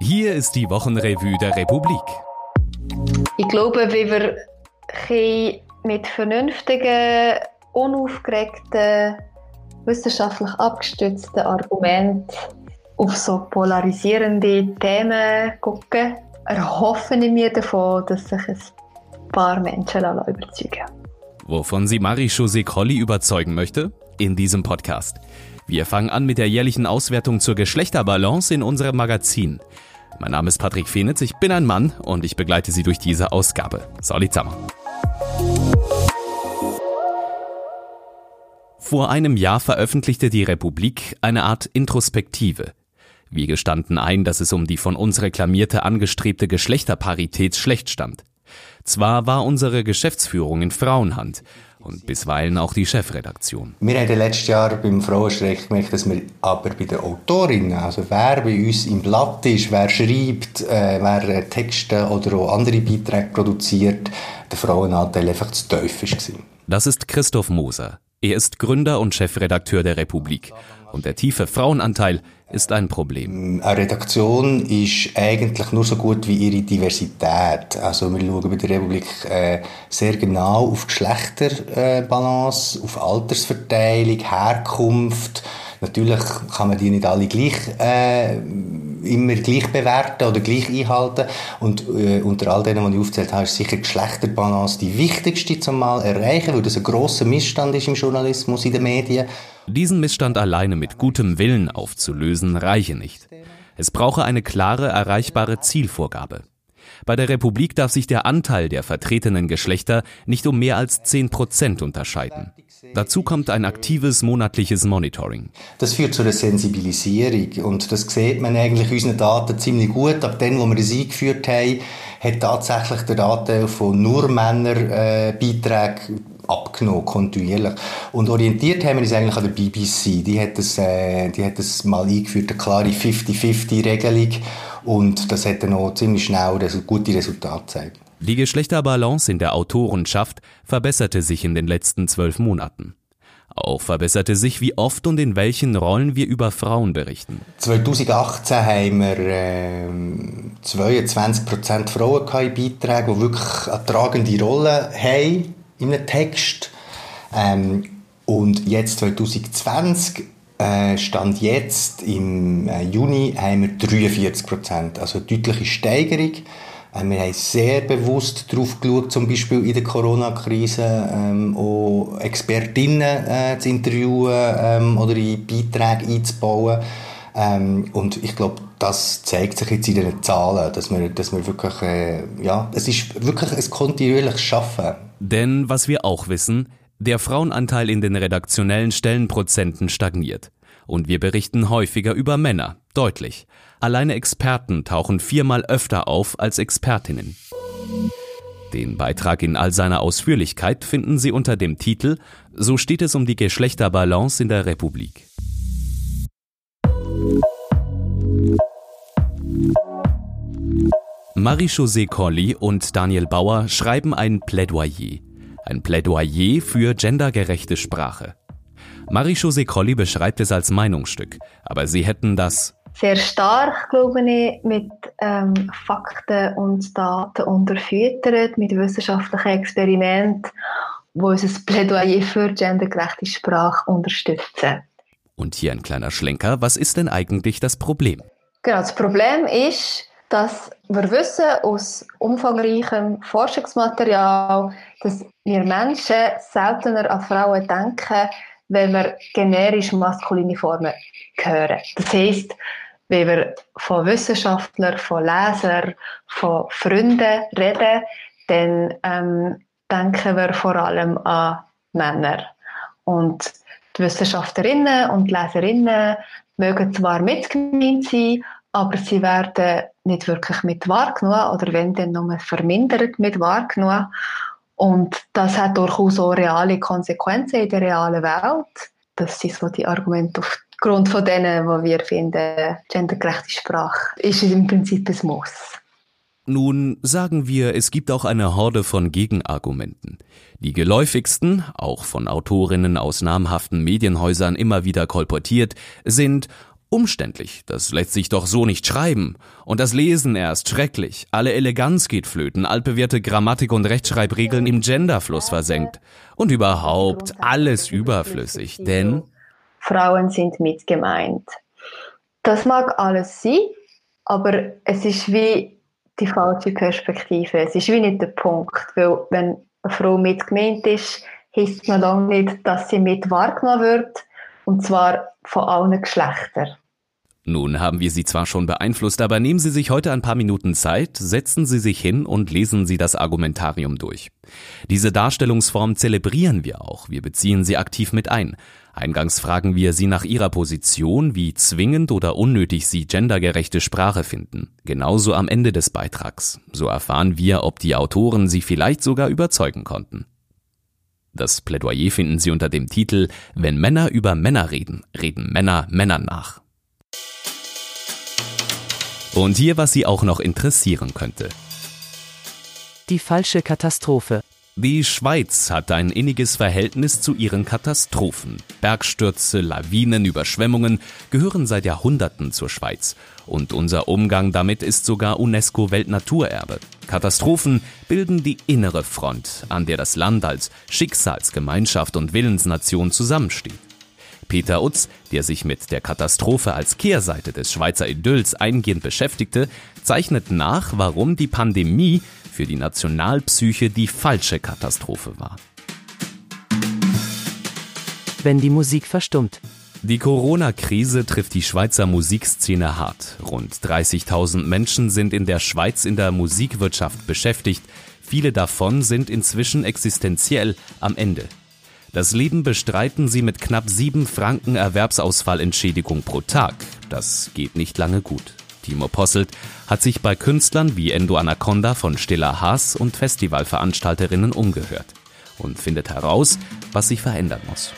Hier ist die Wochenrevue der Republik. Ich glaube, wie wir mit vernünftigen, unaufgeregten, wissenschaftlich abgestützten Argumenten auf so polarisierende Themen gucken, erhoffe ich mir davon, dass sich ein paar Menschen überzeugen Wovon sie Marie-José Colli überzeugen möchte? In diesem Podcast. Wir fangen an mit der jährlichen Auswertung zur Geschlechterbalance in unserem Magazin. Mein Name ist Patrick Fenitz, ich bin ein Mann und ich begleite Sie durch diese Ausgabe. Solid zusammen. Vor einem Jahr veröffentlichte die Republik eine Art Introspektive. Wir gestanden ein, dass es um die von uns reklamierte angestrebte Geschlechterparität schlecht stand. Zwar war unsere Geschäftsführung in Frauenhand und bisweilen auch die Chefredaktion. Wir haben letztes Jahr beim Frauenstreik gemerkt, dass wir aber bei den Autorinnen, also wer bei uns im Blatt ist, wer schreibt, äh, wer Texte oder auch andere Beiträge produziert, der Frauenanteil einfach zu tief war. Das ist Christoph Moser. Er ist Gründer und Chefredakteur der Republik. Und der tiefe Frauenanteil ist ein Problem. Eine Redaktion ist eigentlich nur so gut wie ihre Diversität. Also wir schauen bei der Republik äh, sehr genau auf Geschlechterbalance, äh, auf Altersverteilung, Herkunft. Natürlich kann man die nicht alle gleich äh, immer gleich bewerten oder gleich einhalten. Und äh, unter all denen, die ich aufgezählt habe, ist sicher Geschlechterbalance die wichtigste zum mal erreichen, weil das ein grosser Missstand ist im Journalismus, in den Medien. Diesen Missstand alleine mit gutem Willen aufzulösen, reiche nicht. Es brauche eine klare, erreichbare Zielvorgabe. Bei der Republik darf sich der Anteil der vertretenen Geschlechter nicht um mehr als 10 Prozent unterscheiden. Dazu kommt ein aktives monatliches Monitoring. Das führt zu einer Sensibilisierung und das sieht man eigentlich unseren Daten ziemlich gut. Ab dem, wo wir das eingeführt haben, hat tatsächlich der Anteil von nur Männerbeiträgen äh, abgenommen, kontinuierlich. Und orientiert haben wir uns eigentlich an der BBC. Die hat das, äh, die hat das mal eingeführt, eine klare 50-50-Regelung. Und das hat dann auch ziemlich schnell gute Resultate gezeigt. Die Geschlechterbalance in der Autorenschaft verbesserte sich in den letzten zwölf Monaten. Auch verbesserte sich, wie oft und in welchen Rollen wir über Frauen berichten. 2018 haben wir äh, 22% Frauen in Beiträgen, die wirklich eine tragende Rolle haben in einem Text. Ähm, und jetzt 2020 äh, Stand jetzt im äh, Juni haben wir 43 Prozent, also eine deutliche Steigerung. Äh, wir haben sehr bewusst darauf geschaut, zum Beispiel in der Corona-Krise ähm, auch Expertinnen äh, zu interviewen ähm, oder in Beiträge einzubauen. Ähm, und ich glaube, das zeigt sich jetzt in den Zahlen, dass wir, dass wir wirklich, äh, ja, es ist wirklich ein kontinuierliches Schaffen. Denn was wir auch wissen, der Frauenanteil in den redaktionellen Stellenprozenten stagniert. Und wir berichten häufiger über Männer, deutlich. Alleine Experten tauchen viermal öfter auf als Expertinnen. Den Beitrag in all seiner Ausführlichkeit finden Sie unter dem Titel So steht es um die Geschlechterbalance in der Republik. Marie-José Colli und Daniel Bauer schreiben ein Plädoyer. Ein Plädoyer für gendergerechte Sprache. Marie-José Colli beschreibt es als Meinungsstück, aber sie hätten das sehr stark, glaube ich, mit ähm, Fakten und Daten unterfüttert, mit wissenschaftlichen Experimenten, die unser Plädoyer für gendergerechte Sprache unterstützen. Und hier ein kleiner Schlenker. Was ist denn eigentlich das Problem? Genau, das Problem ist, dass wir wissen aus umfangreichem Forschungsmaterial, dass wir Menschen seltener an Frauen denken, wenn wir generisch maskuline Formen hören. Das heisst, wenn wir von Wissenschaftlern, von Lesern, von Freunden reden, dann ähm, denken wir vor allem an Männer. Und die Wissenschaftlerinnen und Leserinnen mögen zwar mitgemeint sein, aber sie werden nicht wirklich mit wahrgenommen oder wenn dann nur vermindert mit wahrgenommen. Und das hat durchaus auch reale Konsequenzen in der realen Welt. Das sind so die Argumente aufgrund von denen, wo wir finden, gendergerechte Sprache ist im Prinzip ein Muss. Nun sagen wir, es gibt auch eine Horde von Gegenargumenten. Die geläufigsten, auch von Autorinnen aus namhaften Medienhäusern immer wieder kolportiert, sind Umständlich, das lässt sich doch so nicht schreiben. Und das Lesen erst schrecklich. Alle Eleganz geht flöten, altbewährte Grammatik und Rechtschreibregeln im Genderfluss versenkt. Und überhaupt alles überflüssig, denn Frauen sind mit gemeint. Das mag alles sein, aber es ist wie die falsche Perspektive. Es ist wie nicht der Punkt, weil wenn eine Frau mit gemeint ist, heißt man lange nicht, dass sie mit wahrgenommen wird, und zwar von allen Geschlechtern. Nun haben wir Sie zwar schon beeinflusst, aber nehmen Sie sich heute ein paar Minuten Zeit, setzen Sie sich hin und lesen Sie das Argumentarium durch. Diese Darstellungsform zelebrieren wir auch, wir beziehen sie aktiv mit ein. Eingangs fragen wir Sie nach Ihrer Position, wie zwingend oder unnötig Sie gendergerechte Sprache finden. Genauso am Ende des Beitrags. So erfahren wir, ob die Autoren Sie vielleicht sogar überzeugen konnten. Das Plädoyer finden Sie unter dem Titel Wenn Männer über Männer reden, reden Männer Männern nach. Und hier, was Sie auch noch interessieren könnte. Die falsche Katastrophe. Die Schweiz hat ein inniges Verhältnis zu ihren Katastrophen. Bergstürze, Lawinen, Überschwemmungen gehören seit Jahrhunderten zur Schweiz. Und unser Umgang damit ist sogar UNESCO-Weltnaturerbe. Katastrophen bilden die innere Front, an der das Land als Schicksalsgemeinschaft und Willensnation zusammensteht. Peter Utz, der sich mit der Katastrophe als Kehrseite des Schweizer Idylls eingehend beschäftigte, zeichnet nach, warum die Pandemie für die Nationalpsyche die falsche Katastrophe war. Wenn die Musik verstummt. Die Corona-Krise trifft die Schweizer Musikszene hart. Rund 30.000 Menschen sind in der Schweiz in der Musikwirtschaft beschäftigt. Viele davon sind inzwischen existenziell am Ende. Das Leben bestreiten sie mit knapp sieben Franken Erwerbsausfallentschädigung pro Tag. Das geht nicht lange gut. Timo Posselt hat sich bei Künstlern wie Endo Anaconda von Stiller Haas und Festivalveranstalterinnen umgehört und findet heraus, was sich verändern muss.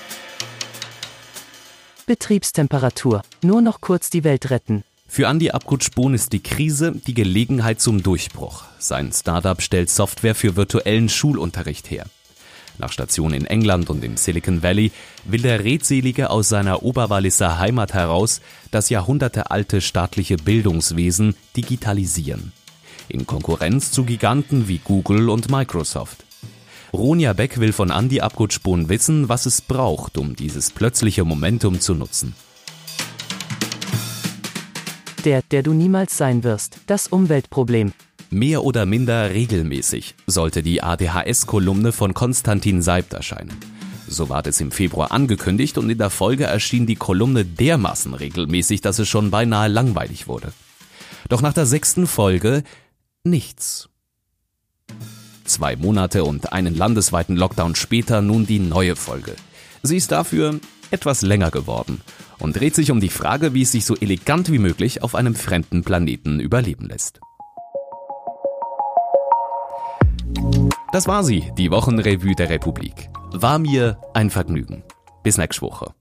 Betriebstemperatur. Nur noch kurz die Welt retten. Für Andy Abgutschbohn ist die Krise die Gelegenheit zum Durchbruch. Sein Startup stellt Software für virtuellen Schulunterricht her. Nach Station in England und im Silicon Valley will der Redselige aus seiner Oberwalliser Heimat heraus das jahrhundertealte staatliche Bildungswesen digitalisieren. In Konkurrenz zu Giganten wie Google und Microsoft. Ronja Beck will von Andy Abgutschbohn wissen, was es braucht, um dieses plötzliche Momentum zu nutzen. Der, der du niemals sein wirst, das Umweltproblem. Mehr oder minder regelmäßig sollte die ADHS-Kolumne von Konstantin Seibt erscheinen. So war es im Februar angekündigt und in der Folge erschien die Kolumne dermaßen regelmäßig, dass es schon beinahe langweilig wurde. Doch nach der sechsten Folge nichts. Zwei Monate und einen landesweiten Lockdown später nun die neue Folge. Sie ist dafür etwas länger geworden und dreht sich um die Frage, wie es sich so elegant wie möglich auf einem fremden Planeten überleben lässt. Das war sie, die Wochenrevue der Republik. War mir ein Vergnügen. Bis nächste Woche.